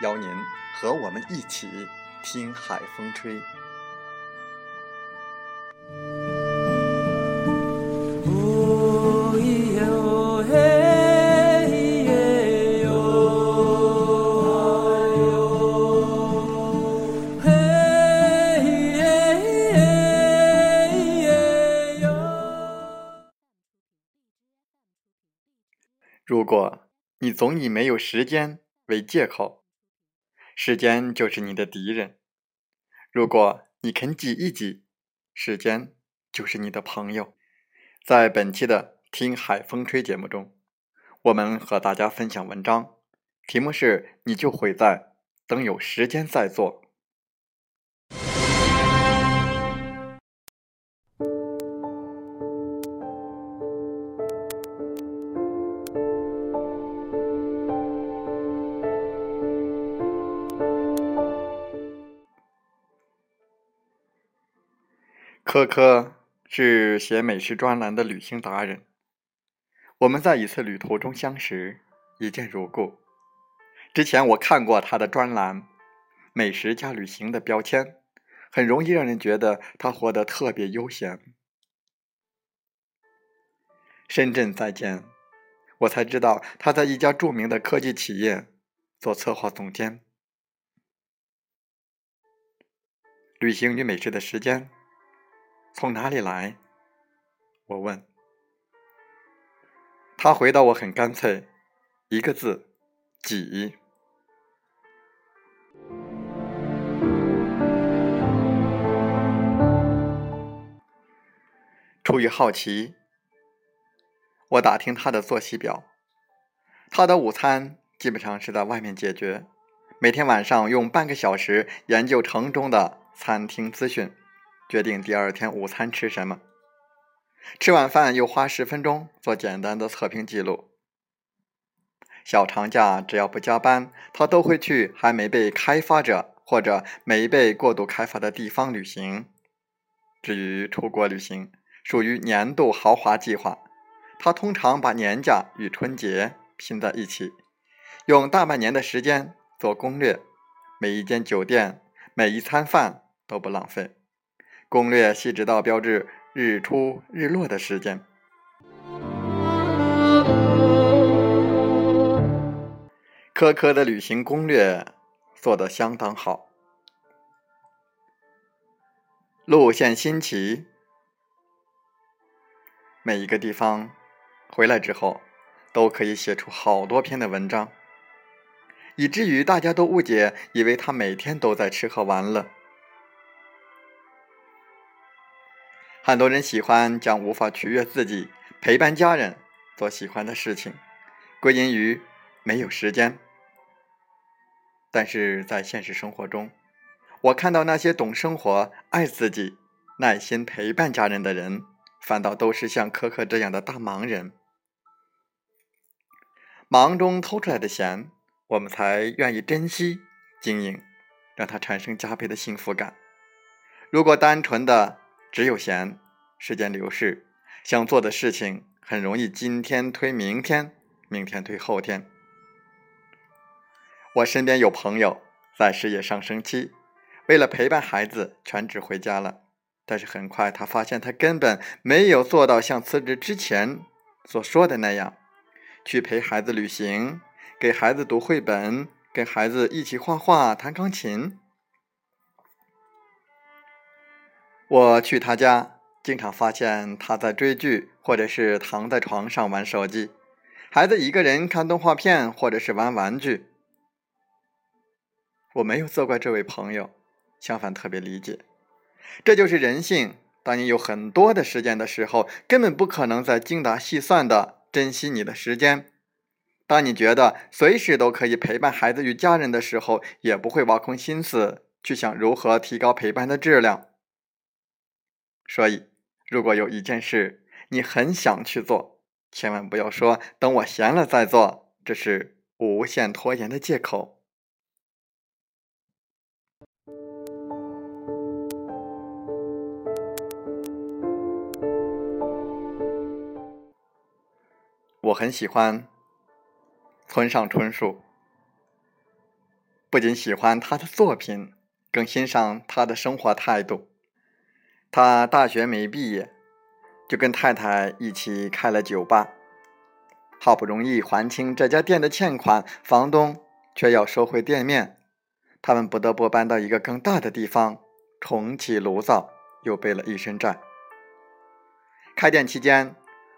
邀您和我们一起听海风吹。如果你总以没有时间为借口，时间就是你的敌人。如果你肯挤一挤，时间就是你的朋友。在本期的《听海风吹》节目中，我们和大家分享文章，题目是“你就毁在等有时间再做”。科科是写美食专栏的旅行达人，我们在一次旅途中相识，一见如故。之前我看过他的专栏，美食加旅行的标签，很容易让人觉得他活得特别悠闲。深圳再见，我才知道他在一家著名的科技企业做策划总监。旅行与美食的时间。从哪里来？我问。他回答我很干脆，一个字：挤。出于好奇，我打听他的作息表。他的午餐基本上是在外面解决，每天晚上用半个小时研究城中的餐厅资讯。决定第二天午餐吃什么，吃晚饭又花十分钟做简单的测评记录。小长假只要不加班，他都会去还没被开发者或者没被过度开发的地方旅行。至于出国旅行，属于年度豪华计划。他通常把年假与春节拼在一起，用大半年的时间做攻略，每一间酒店、每一餐饭都不浪费。攻略细致到标志日出日落的时间。科科的旅行攻略做得相当好，路线新奇，每一个地方回来之后都可以写出好多篇的文章，以至于大家都误解，以为他每天都在吃喝玩乐。很多人喜欢将无法取悦自己、陪伴家人、做喜欢的事情，归因于没有时间。但是在现实生活中，我看到那些懂生活、爱自己、耐心陪伴家人的人，反倒都是像可可这样的大忙人。忙中偷出来的闲，我们才愿意珍惜、经营，让它产生加倍的幸福感。如果单纯的……只有闲，时间流逝，想做的事情很容易今天推明天，明天推后天。我身边有朋友在事业上升期，为了陪伴孩子全职回家了，但是很快他发现，他根本没有做到像辞职之前所说的那样，去陪孩子旅行，给孩子读绘本，跟孩子一起画画、弹钢琴。我去他家，经常发现他在追剧，或者是躺在床上玩手机，孩子一个人看动画片，或者是玩玩具。我没有责怪这位朋友，相反特别理解。这就是人性。当你有很多的时间的时候，根本不可能再精打细算的珍惜你的时间。当你觉得随时都可以陪伴孩子与家人的时候，也不会挖空心思去想如何提高陪伴的质量。所以，如果有一件事你很想去做，千万不要说等我闲了再做，这是无限拖延的借口。我很喜欢村上春树，不仅喜欢他的作品，更欣赏他的生活态度。他大学没毕业，就跟太太一起开了酒吧，好不容易还清这家店的欠款，房东却要收回店面，他们不得不搬到一个更大的地方，重启炉灶，又背了一身债。开店期间。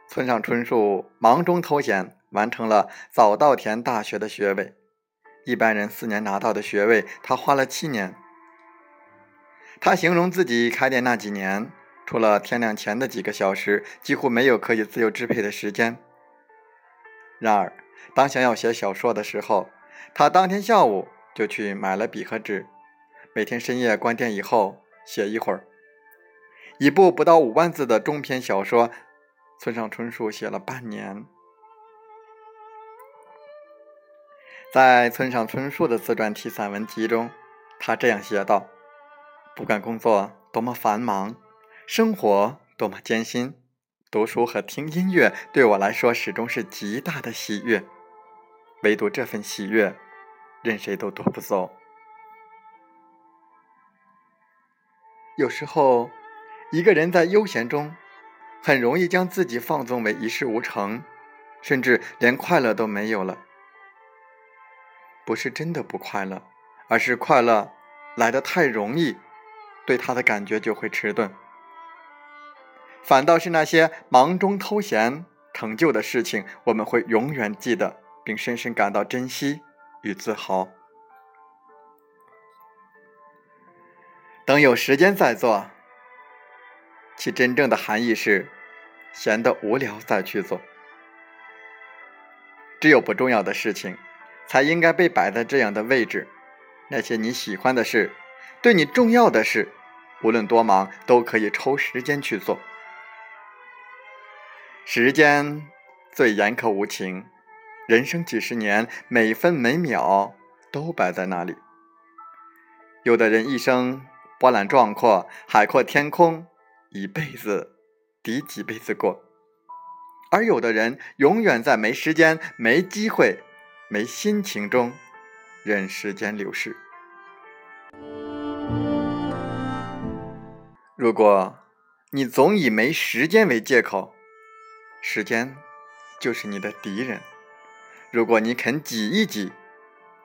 村上春树忙中偷闲，完成了早稻田大学的学位。一般人四年拿到的学位，他花了七年。他形容自己开店那几年，除了天亮前的几个小时，几乎没有可以自由支配的时间。然而，当想要写小说的时候，他当天下午就去买了笔和纸，每天深夜关店以后写一会儿。一部不到五万字的中篇小说。村上春树写了半年，在村上春树的自传体散文集中，他这样写道：“不管工作多么繁忙，生活多么艰辛，读书和听音乐对我来说始终是极大的喜悦。唯独这份喜悦，任谁都夺不走。有时候，一个人在悠闲中。”很容易将自己放纵为一事无成，甚至连快乐都没有了。不是真的不快乐，而是快乐来得太容易，对他的感觉就会迟钝。反倒是那些忙中偷闲成就的事情，我们会永远记得，并深深感到珍惜与自豪。等有时间再做。其真正的含义是，闲得无聊再去做。只有不重要的事情，才应该被摆在这样的位置。那些你喜欢的事，对你重要的事，无论多忙，都可以抽时间去做。时间最严苛无情，人生几十年，每分每秒都摆在那里。有的人一生波澜壮阔，海阔天空。一辈子抵几辈子过，而有的人永远在没时间、没机会、没心情中任时间流逝。如果你总以没时间为借口，时间就是你的敌人；如果你肯挤一挤，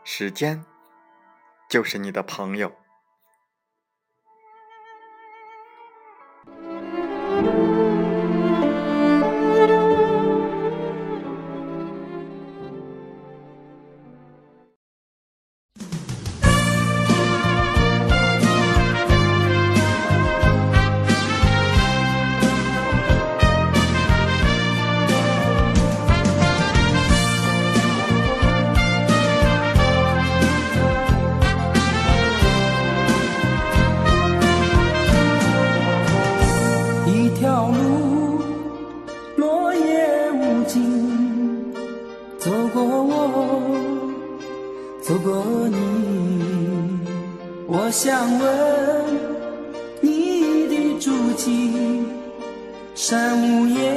时间就是你的朋友。我想问你的足迹，山无言，